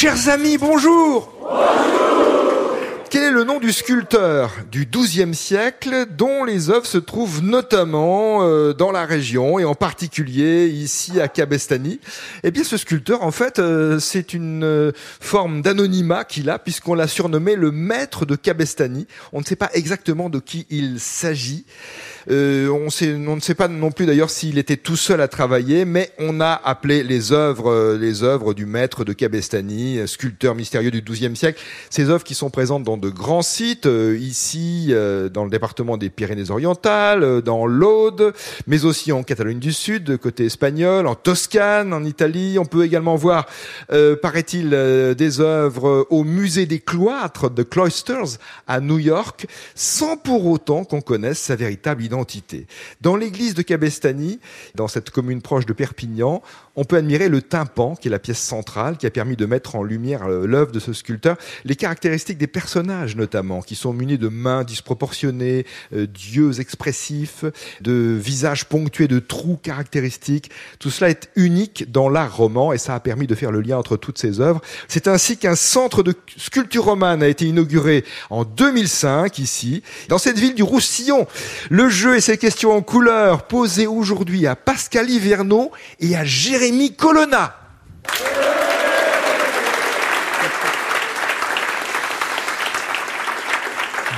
Chers amis, bonjour quel est le nom du sculpteur du XIIe siècle dont les œuvres se trouvent notamment euh, dans la région et en particulier ici à Cabestany? Eh bien, ce sculpteur, en fait, euh, c'est une euh, forme d'anonymat qu'il a puisqu'on l'a surnommé le maître de Cabestany. On ne sait pas exactement de qui il s'agit. Euh, on, sait, on, ne sait pas non plus d'ailleurs s'il était tout seul à travailler, mais on a appelé les œuvres, euh, les œuvres du maître de Cabestany, sculpteur mystérieux du XIIe siècle. Ces œuvres qui sont présentes dans de grands sites, euh, ici dans le département des Pyrénées-Orientales, dans l'Aude, mais aussi en Catalogne du Sud, côté espagnol, en Toscane, en Italie. On peut également voir, paraît-il, des œuvres au musée des cloîtres de Cloisters à New York, sans pour autant qu'on connaisse sa véritable identité dans l'église de Cabestany, dans cette commune proche de Perpignan, on peut admirer le tympan, qui est la pièce centrale, qui a permis de mettre en lumière euh, l'œuvre de ce sculpteur, les caractéristiques des personnages notamment, qui sont munis de mains disproportionnées, euh, d'yeux expressifs, de visages ponctués de trous caractéristiques. Tout cela est unique dans l'art roman et ça a permis de faire le lien entre toutes ces œuvres. C'est ainsi qu'un centre de sculpture romane a été inauguré en 2005 ici, dans cette ville du Roussillon. Le jeu et ses questions en couleur posées aujourd'hui à Pascal Hiverneau et à Jérémy Jérémy Colonna.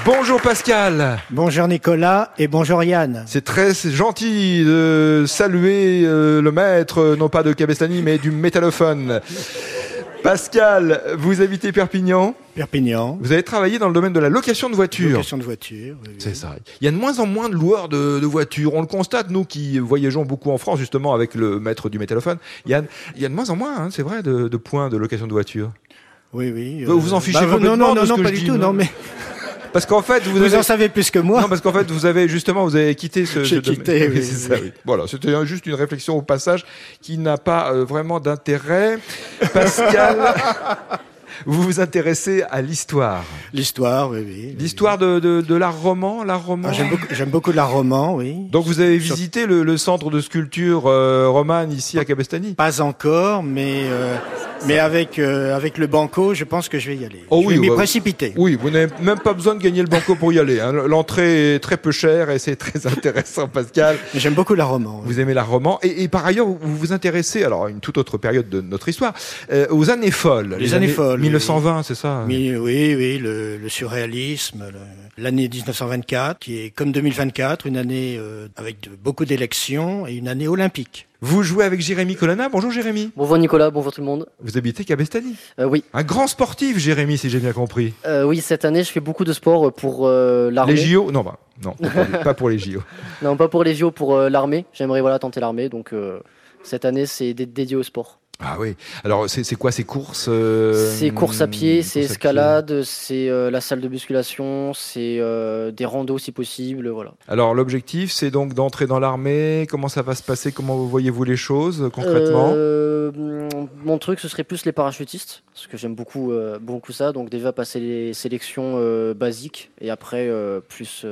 Bonjour Pascal. Bonjour Nicolas et bonjour Yann. C'est très gentil de saluer euh, le maître, non pas de Cabestany, mais du métallophone. Pascal, vous habitez Perpignan Perpignan. Vous avez travaillé dans le domaine de la location de voitures. Location de voitures. C'est ça. Il y a de moins en moins de loueurs de, voitures. On le constate, nous qui voyageons beaucoup en France, justement, avec le maître du métallophone. Il y a de moins en moins, hein, c'est vrai, de, points de location de voitures. Oui, oui. Vous vous en fichez bah, complètement Non, non, non, pas du tout, non, mais. Parce qu'en fait, vous, vous en savez plus que moi. Non, parce qu'en fait, vous avez justement, vous avez quitté ce. J'ai quitté. Oui, c'est ça. Oui. Voilà, c'était juste une réflexion au passage qui n'a pas euh, vraiment d'intérêt. Pascal. vous vous intéressez à l'histoire. L'histoire, oui, oui. L'histoire de, de, de l'art roman, l'art roman. Ah, j'aime beaucoup, j'aime beaucoup l'art roman, oui. Donc vous avez visité le, le centre de sculpture euh, romane ici à Cabestany Pas encore, mais euh, mais avec euh, avec le banco, je pense que je vais y aller. Oh je oui, vais m'y précipiter. Oui, vous n'avez même pas besoin de gagner le banco pour y aller. Hein. L'entrée est très peu chère et c'est très intéressant, Pascal. Mais j'aime beaucoup l'art roman. Vous aimez l'art roman et, et, par ailleurs, vous vous intéressez, alors à une toute autre période de notre histoire, euh, aux années folles. Les, années, folles. 1920, c'est ça Oui, oui, oui le, le surréalisme, l'année 1924, qui est comme 2024, une année euh, avec de, beaucoup d'élections et une année olympique. Vous jouez avec Jérémy Colonna. Bonjour Jérémy. Bonjour Nicolas, bonjour tout le monde. Vous habitez Cabestany euh, Oui. Un grand sportif Jérémy, si j'ai bien compris. Euh, oui, cette année je fais beaucoup de sport pour euh, l'armée. Les JO Non, bah, non, pas pour les JO. non, pas pour les JO, pour euh, l'armée. J'aimerais voilà tenter l'armée, donc euh, cette année c'est dédié au sport. Ah oui. Alors c'est quoi ces courses euh, C'est course à pied, c'est escalade, c'est euh, la salle de musculation, c'est euh, des randos si possible, voilà. Alors l'objectif c'est donc d'entrer dans l'armée. Comment ça va se passer? Comment voyez-vous les choses concrètement? Mon truc ce serait plus les parachutistes parce que j'aime beaucoup beaucoup ça. Donc déjà passer les sélections basiques et après plus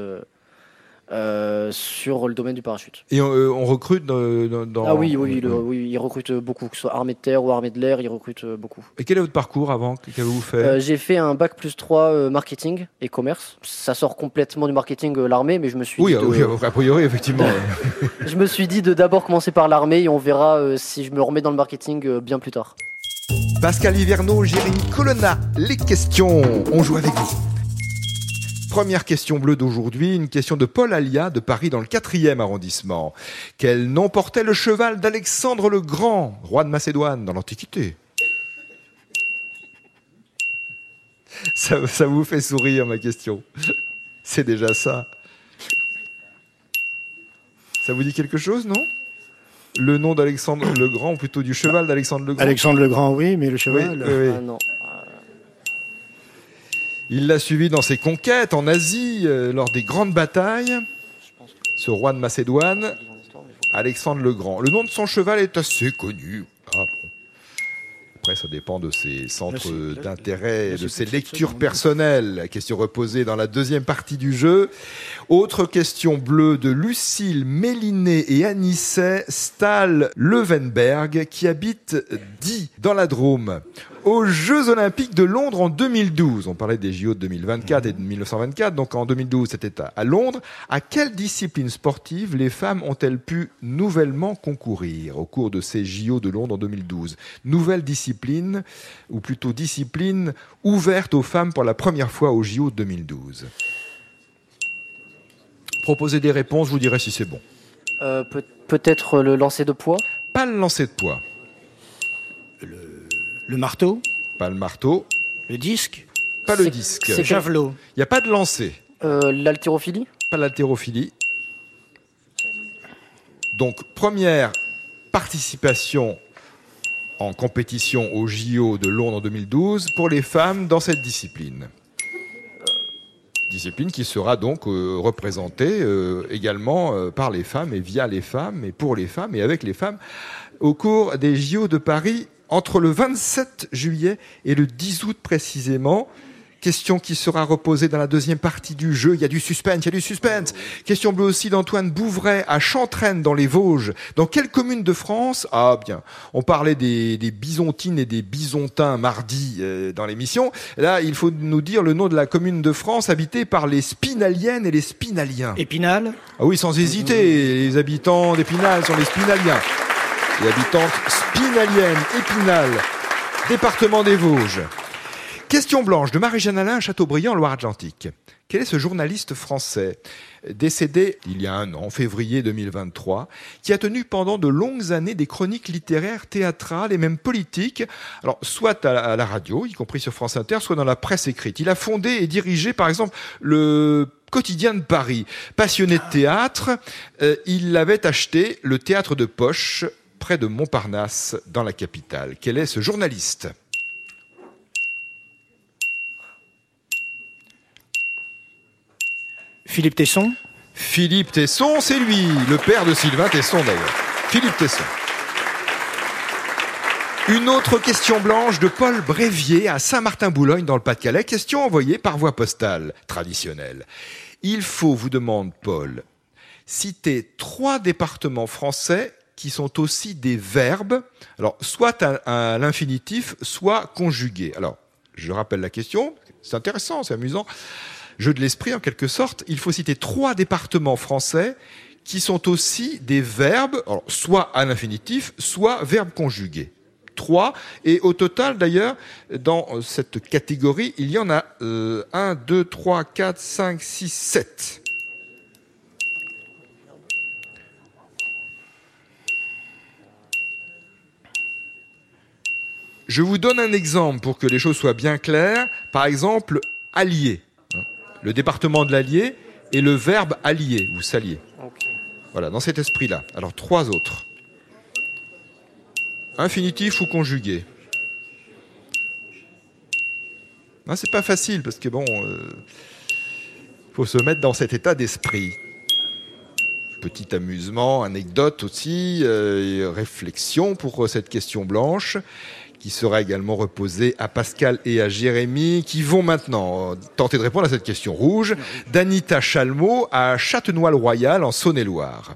euh, sur le domaine du parachute. Et on, euh, recrute dans, Ah oui, oui, oui, ils recrutent beaucoup, que ce soit armée de terre ou armée de l'air, ils recrutent euh, beaucoup. Et quel est votre parcours avant Qu'avez-vous fait J'ai fait un bac plus 3 marketing et commerce. Ça sort complètement du marketing l'armée, mais je me suis oui, dit. Oui, a priori, effectivement. je me suis dit de d'abord commencer par l'armée et on verra si je me remets dans le marketing bien plus tard. Pascal Hiverneau, Jérémy Colonna, les questions. On joue avec vous. Première question bleue d'aujourd'hui, une question de Paul Alia de Paris dans le 4e arrondissement. Quel nom portait le cheval d'Alexandre le Grand, roi de Macédoine dans l'Antiquité? Ça, ça vous fait sourire ma question. C'est déjà ça. Ça vous dit quelque chose, non? Le nom d'Alexandre le Grand, ou plutôt du cheval d'Alexandre le Grand? Alexandre le Grand, oui, mais le cheval. Oui, oui. Ah non. Il l'a suivi dans ses conquêtes en Asie, euh, lors des grandes batailles. Ce roi de Macédoine, Alexandre le Grand. Le nom de son cheval est assez connu. Ah, Après, ça dépend de ses centres d'intérêt, de ses lectures personnelles. Question reposée dans la deuxième partie du jeu. Autre question bleue de Lucille Méliné et Anisset Stahl Levenberg qui habitent Die dans la Drôme. Aux Jeux Olympiques de Londres en 2012. On parlait des JO de 2024 et de 1924, donc en 2012 c'était à Londres. À quelle discipline sportive les femmes ont-elles pu nouvellement concourir au cours de ces JO de Londres en 2012 Nouvelle discipline, ou plutôt discipline ouverte aux femmes pour la première fois aux JO de 2012. Proposez des réponses, je vous dirai si c'est bon. Euh, peut-être le lancer de poids? Pas le lancer de poids. Le marteau Pas le marteau. Le disque Pas le disque. Le javelot Il n'y a pas de lancer. Euh, l'haltérophilie Pas l'haltérophilie. Donc, première participation en compétition au JO de Londres en 2012 pour les femmes dans cette discipline. Discipline qui sera donc euh, représentée euh, également par les femmes et via les femmes et pour les femmes et avec les femmes au cours des JO de Paris entre le 27 juillet et le 10 août précisément. Question qui sera reposée dans la deuxième partie du jeu. Il y a du suspense, il y a du suspense. Question bleue aussi d'Antoine Bouvray à Chantraine dans les Vosges. Dans quelle commune de France? Ah bien, on parlait des, des, bisontines et des bisontins mardi euh, dans l'émission. Là, il faut nous dire le nom de la commune de France habitée par les Spinaliennes et les Spinaliens. Épinal Ah oui, sans hésiter. Les habitants d'Épinal sont les Spinaliens et habitante spinalienne, Épinal, département des Vosges. Question blanche de Marie-Jeanne Alain, Châteaubriand, Loire-Atlantique. Quel est ce journaliste français décédé il y a un an, février 2023, qui a tenu pendant de longues années des chroniques littéraires, théâtrales et même politiques, alors soit à la radio, y compris sur France Inter, soit dans la presse écrite. Il a fondé et dirigé par exemple le quotidien de Paris. Passionné de théâtre, euh, il avait acheté le théâtre de poche près de Montparnasse, dans la capitale. Quel est ce journaliste? Philippe Tesson? Philippe Tesson, c'est lui, le père de Sylvain Tesson d'ailleurs. Philippe Tesson. Une autre question blanche de Paul Brévier à Saint-Martin-Boulogne dans le Pas-de-Calais. Question envoyée par voie postale traditionnelle. Il faut, vous demande Paul, citer trois départements français qui sont aussi des verbes, alors soit à, l'infinitif, soit conjugués. Alors, je rappelle la question, c'est intéressant, c'est amusant. Jeu de l'esprit en quelque sorte, il faut citer trois départements français qui sont aussi des verbes, soit à l'infinitif, soit verbes conjugués. Trois, et au total d'ailleurs, dans cette catégorie, il y en a euh, 1, 2, 3, 4, 5, 6, 7. Je vous donne un exemple pour que les choses soient bien claires. Par exemple, allier. Le département de l'allier et le verbe allier ou s'allier. Voilà, dans cet esprit-là. Alors, trois autres. Infinitif ou conjugué. Non, c'est pas facile parce que bon, il euh, faut se mettre dans cet état d'esprit. Petit amusement, anecdote aussi, euh, réflexion pour euh, cette question blanche qui sera également reposé à Pascal et à Jérémy, qui vont maintenant tenter de répondre à cette question rouge, d'Anita Chalmot à Châtenois-le-Royal en Saône-et-Loire.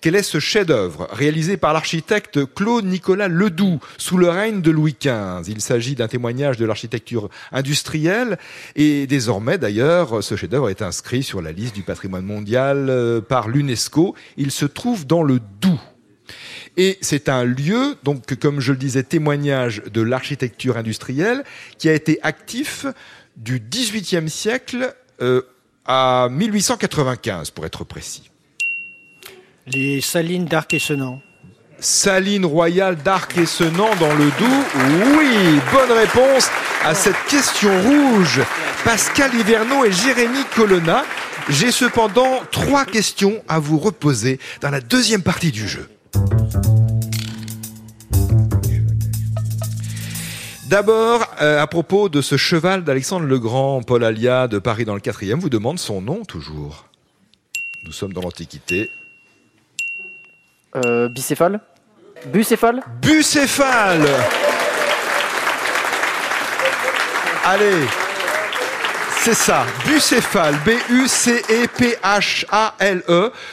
Quel est ce chef-d'œuvre réalisé par l'architecte Claude Nicolas Ledoux sous le règne de Louis XV Il s'agit d'un témoignage de l'architecture industrielle et désormais d'ailleurs ce chef-d'œuvre est inscrit sur la liste du patrimoine mondial euh, par l'UNESCO. Il se trouve dans le Doubs. Et c'est un lieu, donc, comme je le disais, témoignage de l'architecture industrielle, qui a été actif du XVIIIe siècle euh, à 1895, pour être précis. Les salines d'Arc et Senans. Salines royales d'Arc et Senans dans le Doubs. Oui, bonne réponse à cette question rouge. Pascal Hiverneau et Jérémy Colonna. J'ai cependant trois questions à vous reposer dans la deuxième partie du jeu. D'abord, euh, à propos de ce cheval d'Alexandre le Grand, Paul Alia de Paris dans le 4 vous demande son nom toujours. Nous sommes dans l'Antiquité. Euh, bicéphale Bucéphale Bucéphale Allez C'est ça, Bucéphale, B-U-C-E-P-H-A-L-E,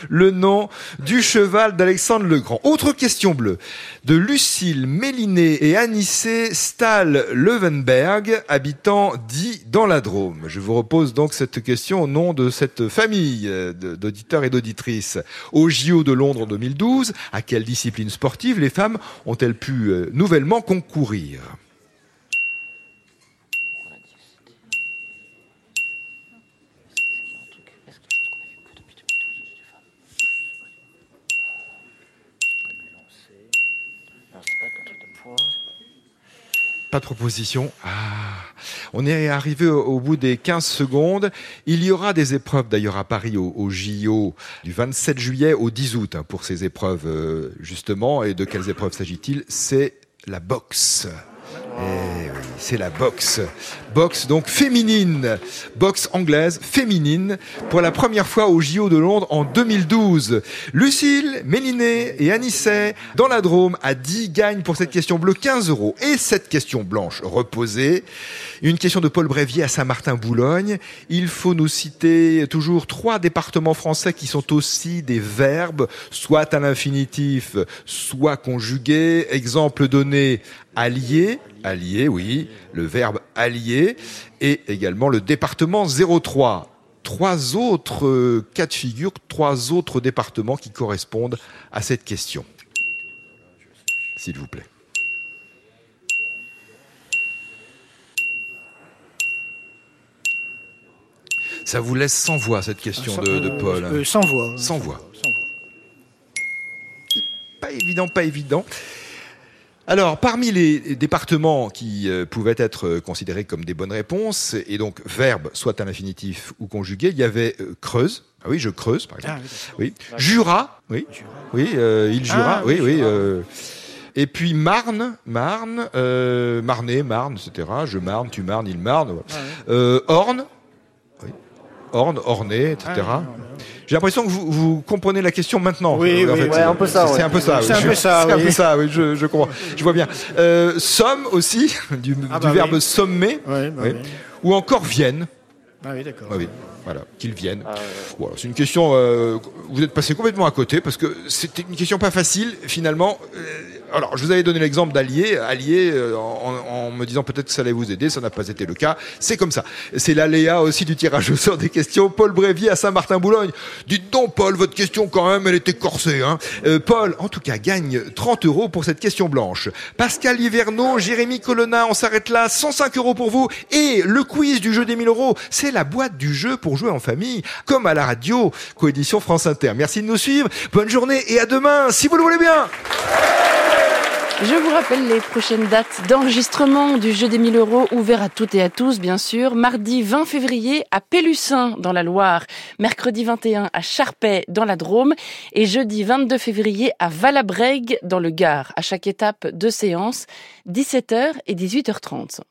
le nom du cheval d'Alexandre le Grand. Autre question bleue, de Lucille Méliné et Anissé Stahl-Levenberg, habitant dit dans la Drôme. Je vous repose donc cette question au nom de cette famille d'auditeurs et d'auditrices. Au JO de Londres en 2012, à quelle discipline sportive les femmes ont-elles pu euh, nouvellement concourir? Pas de proposition. Ah, on est arrivé au, bout des 15 secondes. Il y aura des épreuves d'ailleurs à Paris au, JO du 27 juillet au 10 août hein, pour ces épreuves euh, justement. Et de quelles épreuves s'agit-il? C'est la boxe. C'est la boxe. Boxe donc féminine. Boxe anglaise féminine pour la première fois au JO de Londres en 2012. Lucille, Méliné et Anisset dans la Drôme à 10 gagnent pour cette question bleue 15 euros. Et cette question blanche reposée, une question de Paul Brévier à Saint-Martin-Boulogne. Il faut nous citer toujours trois départements français qui sont aussi des verbes, soit à l'infinitif, soit conjugués. Exemple donné, allié, allié, oui, le verbe allier, et également le département 03. Trois autres euh, cas de figure, trois autres départements qui correspondent à cette question. S'il vous plaît. Ça vous laisse sans voix cette question de, de, Paul. Euh, sans voix. Sans voix. Pas évident, pas évident. Alors, parmi les départements qui euh, pouvaient être euh, considérés comme des bonnes réponses, et donc verbe soit à l'infinitif ou conjugué, il y avait euh, creuse. Ah oui, je creuse, par exemple. Ah, oui. Jura. Oui. Oui, il jura. Ah, oui, oui. et puis Marne, Marne, Marnay, Marne, etc. Je marne, tu marnes, il marne. Ah, Orne. Orne, Ornay, etc. J'ai l'impression que vous, vous, comprenez la question maintenant. Oui, oui, ouais, un peu ça. C'est un peu ça. C'est un peu ça. C'est un peu ça. Oui, je, je comprends. Je vois bien. Euh, somme aussi, du, ah bah du verbe sommer, oui, bah oui. ou encore vienne. Ah oui, d'accord. Ah oui, voilà, qu'ils viennent. Ah, voilà, c'est une question. Euh, vous êtes passé complètement à côté parce que c'était une question pas facile finalement. Euh, alors, je vous avais donné l'exemple d'Allier, Allier, euh, en, me disant peut-être que ça allait vous aider, ça n'a pas été le cas. C'est comme ça. C'est l'aléa aussi du tirage au sort des questions. Paul Brévier à Saint-Martin-Boulogne. Dites donc, Paul, votre question quand même, elle était corsée. Hein. Euh, Paul, en tout cas, gagne 30 euros pour cette question blanche. Pascal Hiverneau, Jérémy Colonna, on s'arrête là. 105 euros pour vous. Et le quiz du jeu des 1000 euros, c'est la boîte du jeu pour jouer en famille, comme à la radio, coédition France Inter. Merci de nous suivre. Bonne journée et à demain, si vous le voulez bien. Je vous rappelle les prochaines dates d'enregistrement du jeu des 1000 euros ouvert à toutes et à tous, bien sûr. Mardi 20 février à Pélussin dans la Loire, mercredi 21 à Charpay dans la Drôme et jeudi 22 février à Valabrègue dans le Gard. À chaque étape, deux séances, 17h et 18h30.